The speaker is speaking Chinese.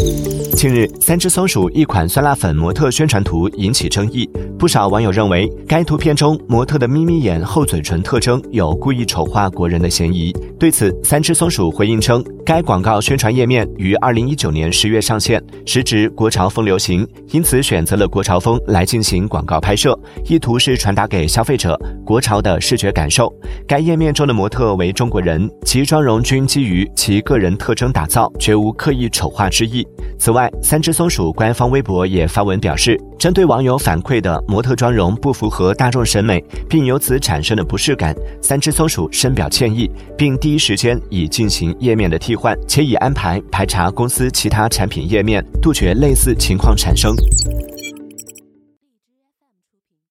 Música 近日，三只松鼠一款酸辣粉模特宣传图引起争议，不少网友认为该图片中模特的眯眯眼、厚嘴唇特征有故意丑化国人的嫌疑。对此，三只松鼠回应称，该广告宣传页面于二零一九年十月上线，时值国潮风流行，因此选择了国潮风来进行广告拍摄，意图是传达给消费者国潮的视觉感受。该页面中的模特为中国人，其妆容均基于其个人特征打造，绝无刻意丑化之意。此外三只松鼠官方微博也发文表示，针对网友反馈的模特妆容不符合大众审美，并由此产生的不适感，三只松鼠深表歉意，并第一时间已进行页面的替换，且已安排排查公司其他产品页面，杜绝类似情况产生。